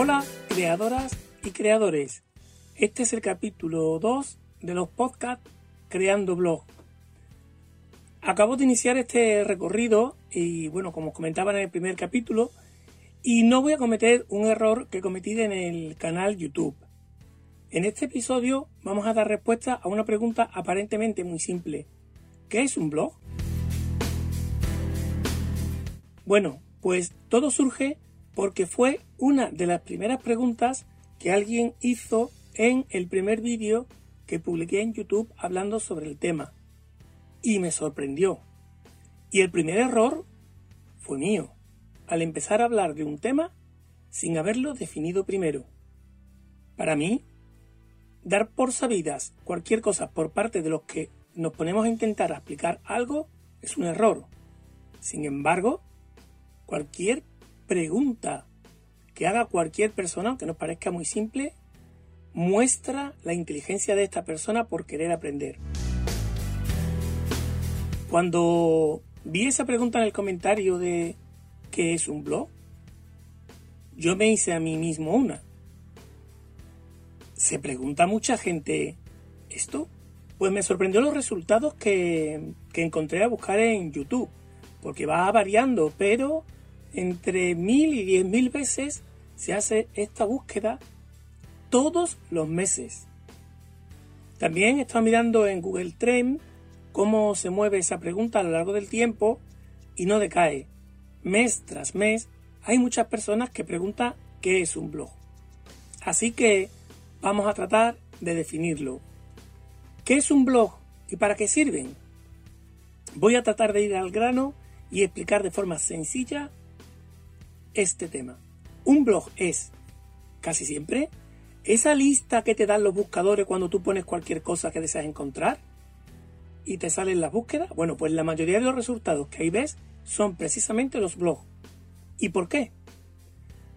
Hola, creadoras y creadores. Este es el capítulo 2 de los podcasts Creando Blog. Acabo de iniciar este recorrido y bueno, como os comentaba en el primer capítulo, y no voy a cometer un error que cometí en el canal YouTube. En este episodio vamos a dar respuesta a una pregunta aparentemente muy simple. ¿Qué es un blog? Bueno, pues todo surge porque fue una de las primeras preguntas que alguien hizo en el primer vídeo que publiqué en YouTube hablando sobre el tema. Y me sorprendió. Y el primer error fue mío, al empezar a hablar de un tema sin haberlo definido primero. Para mí, dar por sabidas cualquier cosa por parte de los que nos ponemos a intentar explicar algo es un error. Sin embargo, cualquier pregunta que haga cualquier persona, aunque nos parezca muy simple, muestra la inteligencia de esta persona por querer aprender. Cuando vi esa pregunta en el comentario de ¿qué es un blog? Yo me hice a mí mismo una. Se pregunta mucha gente esto. Pues me sorprendió los resultados que, que encontré a buscar en YouTube, porque va variando, pero entre mil y diez mil veces se hace esta búsqueda todos los meses. También he estado mirando en Google Trend cómo se mueve esa pregunta a lo largo del tiempo y no decae. Mes tras mes hay muchas personas que preguntan qué es un blog. Así que vamos a tratar de definirlo. ¿Qué es un blog y para qué sirven? Voy a tratar de ir al grano y explicar de forma sencilla este tema. Un blog es, casi siempre, esa lista que te dan los buscadores cuando tú pones cualquier cosa que deseas encontrar y te salen las búsquedas. Bueno, pues la mayoría de los resultados que ahí ves son precisamente los blogs. ¿Y por qué?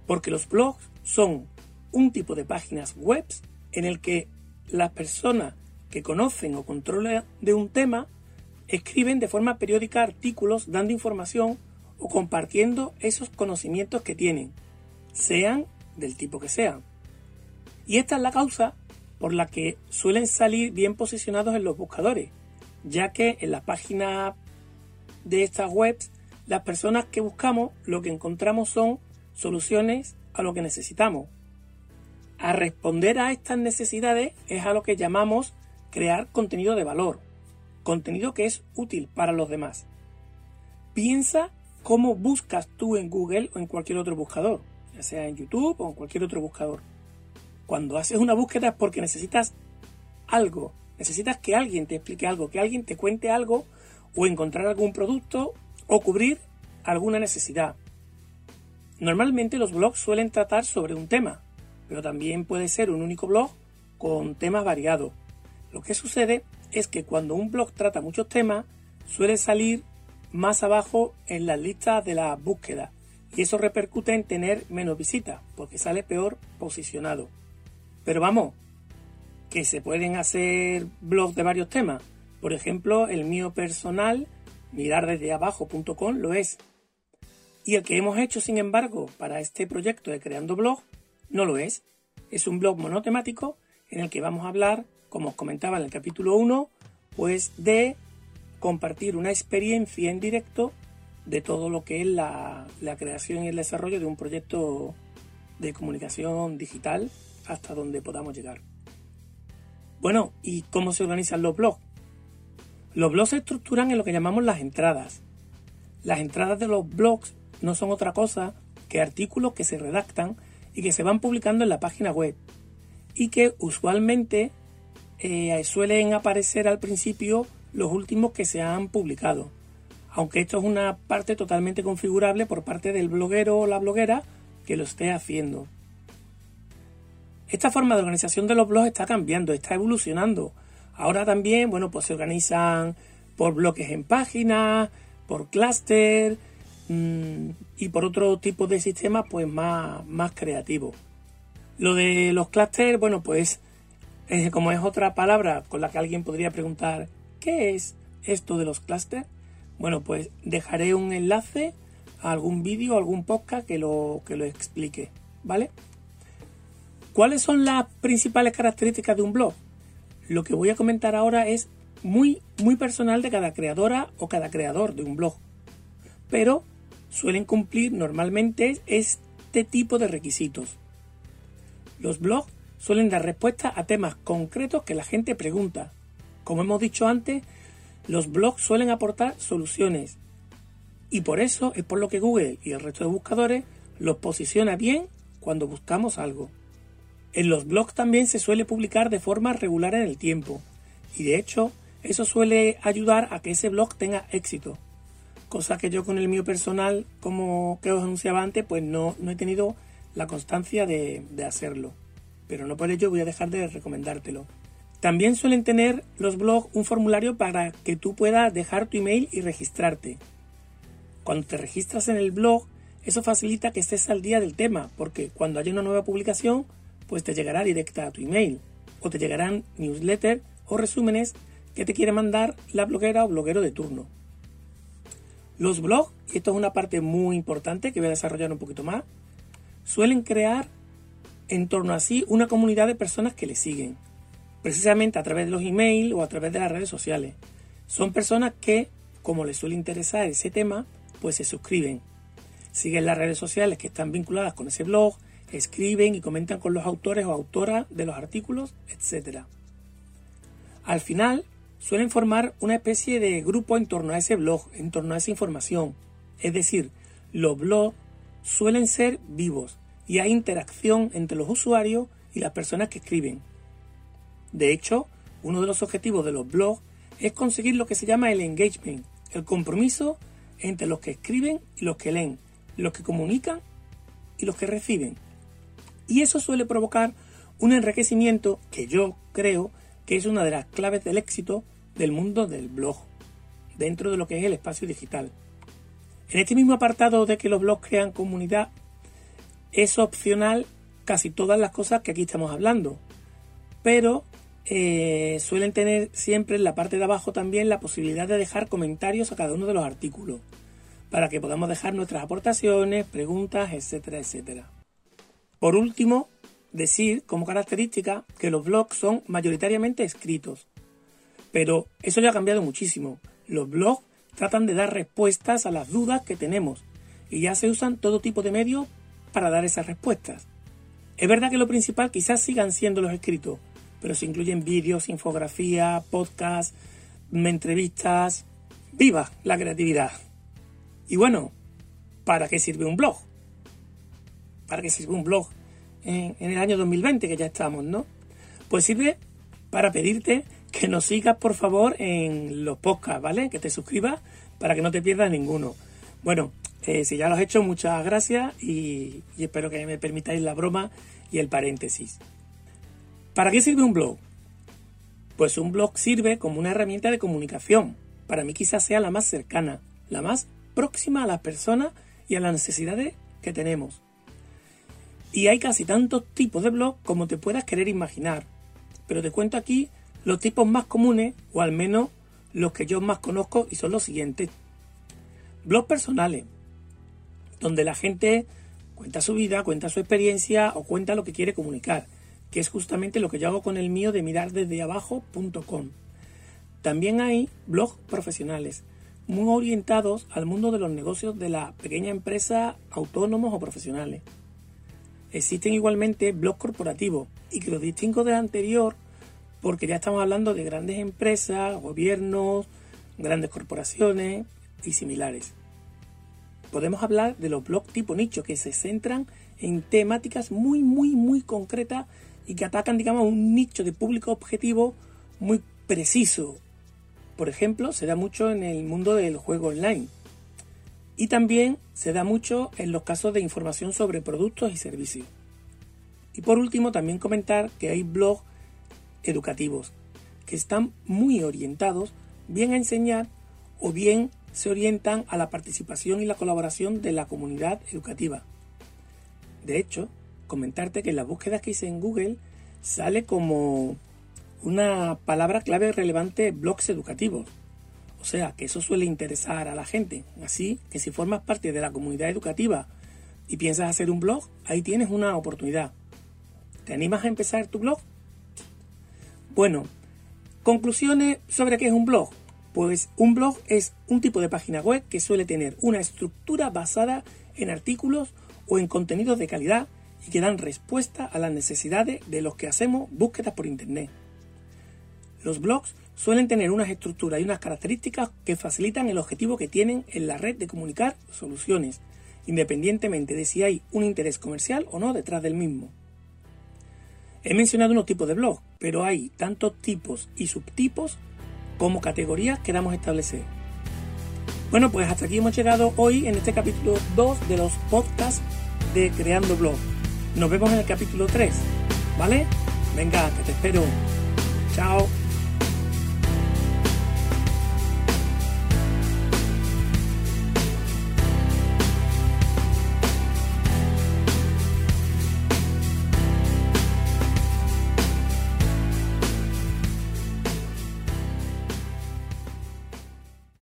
Porque los blogs son un tipo de páginas web en el que las personas que conocen o controlan de un tema escriben de forma periódica artículos dando información o compartiendo esos conocimientos que tienen, sean del tipo que sean. Y esta es la causa por la que suelen salir bien posicionados en los buscadores, ya que en la página de estas webs las personas que buscamos lo que encontramos son soluciones a lo que necesitamos. A responder a estas necesidades es a lo que llamamos crear contenido de valor, contenido que es útil para los demás. Piensa cómo buscas tú en Google o en cualquier otro buscador, ya sea en YouTube o en cualquier otro buscador. Cuando haces una búsqueda es porque necesitas algo, necesitas que alguien te explique algo, que alguien te cuente algo o encontrar algún producto o cubrir alguna necesidad. Normalmente los blogs suelen tratar sobre un tema, pero también puede ser un único blog con temas variados. Lo que sucede es que cuando un blog trata muchos temas, suele salir más abajo en las listas de la búsqueda y eso repercute en tener menos visitas porque sale peor posicionado. Pero vamos, que se pueden hacer blogs de varios temas. Por ejemplo, el mío personal, mirar desde abajo.com, lo es. Y el que hemos hecho, sin embargo, para este proyecto de Creando Blog, no lo es. Es un blog monotemático en el que vamos a hablar, como os comentaba en el capítulo 1, pues de compartir una experiencia en directo de todo lo que es la, creación y el desarrollo de un proyecto de comunicación digital hasta donde podamos llegar. Bueno, ¿y cómo se organizan los blogs? Los blogs se estructuran en lo que llamamos las entradas. Las entradas de los blogs no son otra cosa que artículos que se redactan y que se van publicando en la página web y que usualmente eh, suelen aparecer al principio los últimos que se han publicado. Aunque esto es una parte totalmente configurable por parte del bloguero o la bloguera que lo esté haciendo. Esta forma de organización de los blogs está cambiando, está evolucionando. Ahora también, bueno, pues se organizan por bloques en páginas, por clúster mm, y por otro tipo de sistemas pues más, más creativos. Lo de los clústeres, bueno, pues como es otra palabra con la que alguien podría preguntar ¿Qué es esto de los clústeres? Bueno, pues dejaré un enlace a algún vídeo, algún podcast que lo, que lo explique, ¿vale? ¿Cuáles son las principales características de un blog? Lo que voy a comentar ahora es muy, muy personal de cada creadora o cada creador de un blog. Pero suelen cumplir normalmente este tipo de requisitos. Los blogs suelen dar respuesta a temas concretos que la gente pregunta. Como hemos dicho antes, los blogs suelen aportar soluciones y por eso es por lo que Google y el resto de buscadores los posiciona bien cuando buscamos algo. En los blogs también se suele publicar de forma regular en el tiempo y de hecho eso suele ayudar a que ese blog tenga éxito. Cosa que yo con el mío personal, como que os anunciaba antes, pues no, no he tenido la constancia de, de hacerlo. Pero no por ello voy a dejar de recomendártelo. También suelen tener los blogs un formulario para que tú puedas dejar tu email y registrarte. Cuando te registras en el blog, eso facilita que estés al día del tema, porque cuando haya una nueva publicación, pues te llegará directa a tu email, o te llegarán newsletters o resúmenes que te quiere mandar la bloguera o bloguero de turno. Los blogs, y esto es una parte muy importante que voy a desarrollar un poquito más, suelen crear en torno a sí una comunidad de personas que le siguen, precisamente a través de los emails o a través de las redes sociales. Son personas que, como les suele interesar ese tema, pues se suscriben. Siguen las redes sociales que están vinculadas con ese blog, escriben y comentan con los autores o autoras de los artículos, etc. Al final, suelen formar una especie de grupo en torno a ese blog, en torno a esa información. Es decir, los blogs suelen ser vivos y hay interacción entre los usuarios y las personas que escriben. De hecho, uno de los objetivos de los blogs es conseguir lo que se llama el engagement, el compromiso entre los que escriben y los que leen, los que comunican y los que reciben. Y eso suele provocar un enriquecimiento que yo creo que es una de las claves del éxito del mundo del blog, dentro de lo que es el espacio digital. En este mismo apartado de que los blogs crean comunidad, es opcional casi todas las cosas que aquí estamos hablando, pero eh, suelen tener siempre en la parte de abajo también la posibilidad de dejar comentarios a cada uno de los artículos, para que podamos dejar nuestras aportaciones, preguntas, etcétera, etcétera. Por último, decir como característica que los blogs son mayoritariamente escritos, pero eso ya ha cambiado muchísimo. Los blogs tratan de dar respuestas a las dudas que tenemos y ya se usan todo tipo de medios para dar esas respuestas. Es verdad que lo principal quizás sigan siendo los escritos, pero se incluyen vídeos, infografía, podcast, entrevistas. ¡Viva la creatividad! Y bueno, ¿para qué sirve un blog? ¿Para qué sirve un blog en, el año 2020 que ya estamos, no? Pues sirve para pedirte que nos sigas por favor en los podcasts, ¿vale? Que te suscribas para que no te pierdas ninguno. Bueno, eh, si ya lo has hecho, muchas gracias y espero que me permitáis la broma y el paréntesis. ¿Para qué sirve un blog? Pues un blog sirve como una herramienta de comunicación. Para mí quizás sea la más cercana, la más próxima a las personas y a las necesidades que tenemos. Y hay casi tantos tipos de blog como te puedas querer imaginar. Pero te cuento aquí los tipos más comunes, o al menos los que yo más conozco, y son los siguientes. Blogs personales, donde la gente cuenta su vida, cuenta su experiencia o cuenta lo que quiere comunicar que es justamente lo que yo hago con el mío de mirar desde abajo.com. También hay blogs profesionales, muy orientados al mundo de los negocios de la pequeña empresa, autónomos o profesionales. Existen igualmente blogs corporativos y que los distingo del anterior porque ya estamos hablando de grandes empresas, gobiernos, grandes corporaciones y similares. Podemos hablar de los blogs tipo nicho que se centran en temáticas muy, muy, muy concretas y que atacan, digamos, un nicho de público objetivo muy preciso. Por ejemplo, se da mucho en el mundo del juego online. Y también se da mucho en los casos de información sobre productos y servicios. Y por último, también comentar que hay blogs educativos que están muy orientados bien a enseñar o bien se orientan a la participación y la colaboración de la comunidad educativa. De hecho, comentarte que las búsquedas que hice en Google sale como una palabra clave relevante blogs educativos. O sea, que eso suele interesar a la gente. Así que si formas parte de la comunidad educativa y piensas hacer un blog, ahí tienes una oportunidad. ¿Te animas a empezar tu blog? Bueno, conclusiones sobre qué es un blog. Pues un blog es un tipo de página web que suele tener una estructura basada en artículos o en contenidos de calidad y que dan respuesta a las necesidades de los que hacemos búsquedas por Internet. Los blogs suelen tener unas estructuras y unas características que facilitan el objetivo que tienen en la red de comunicar soluciones, independientemente de si hay un interés comercial o no detrás del mismo. He mencionado unos tipos de blog, pero hay tantos tipos y subtipos como categorías que damos a establecer. Bueno, pues hasta aquí hemos llegado hoy en este capítulo 2 de los podcasts de Creando Blog. Nos vemos en el capítulo 3, ¿vale? Venga, que te espero. Chao.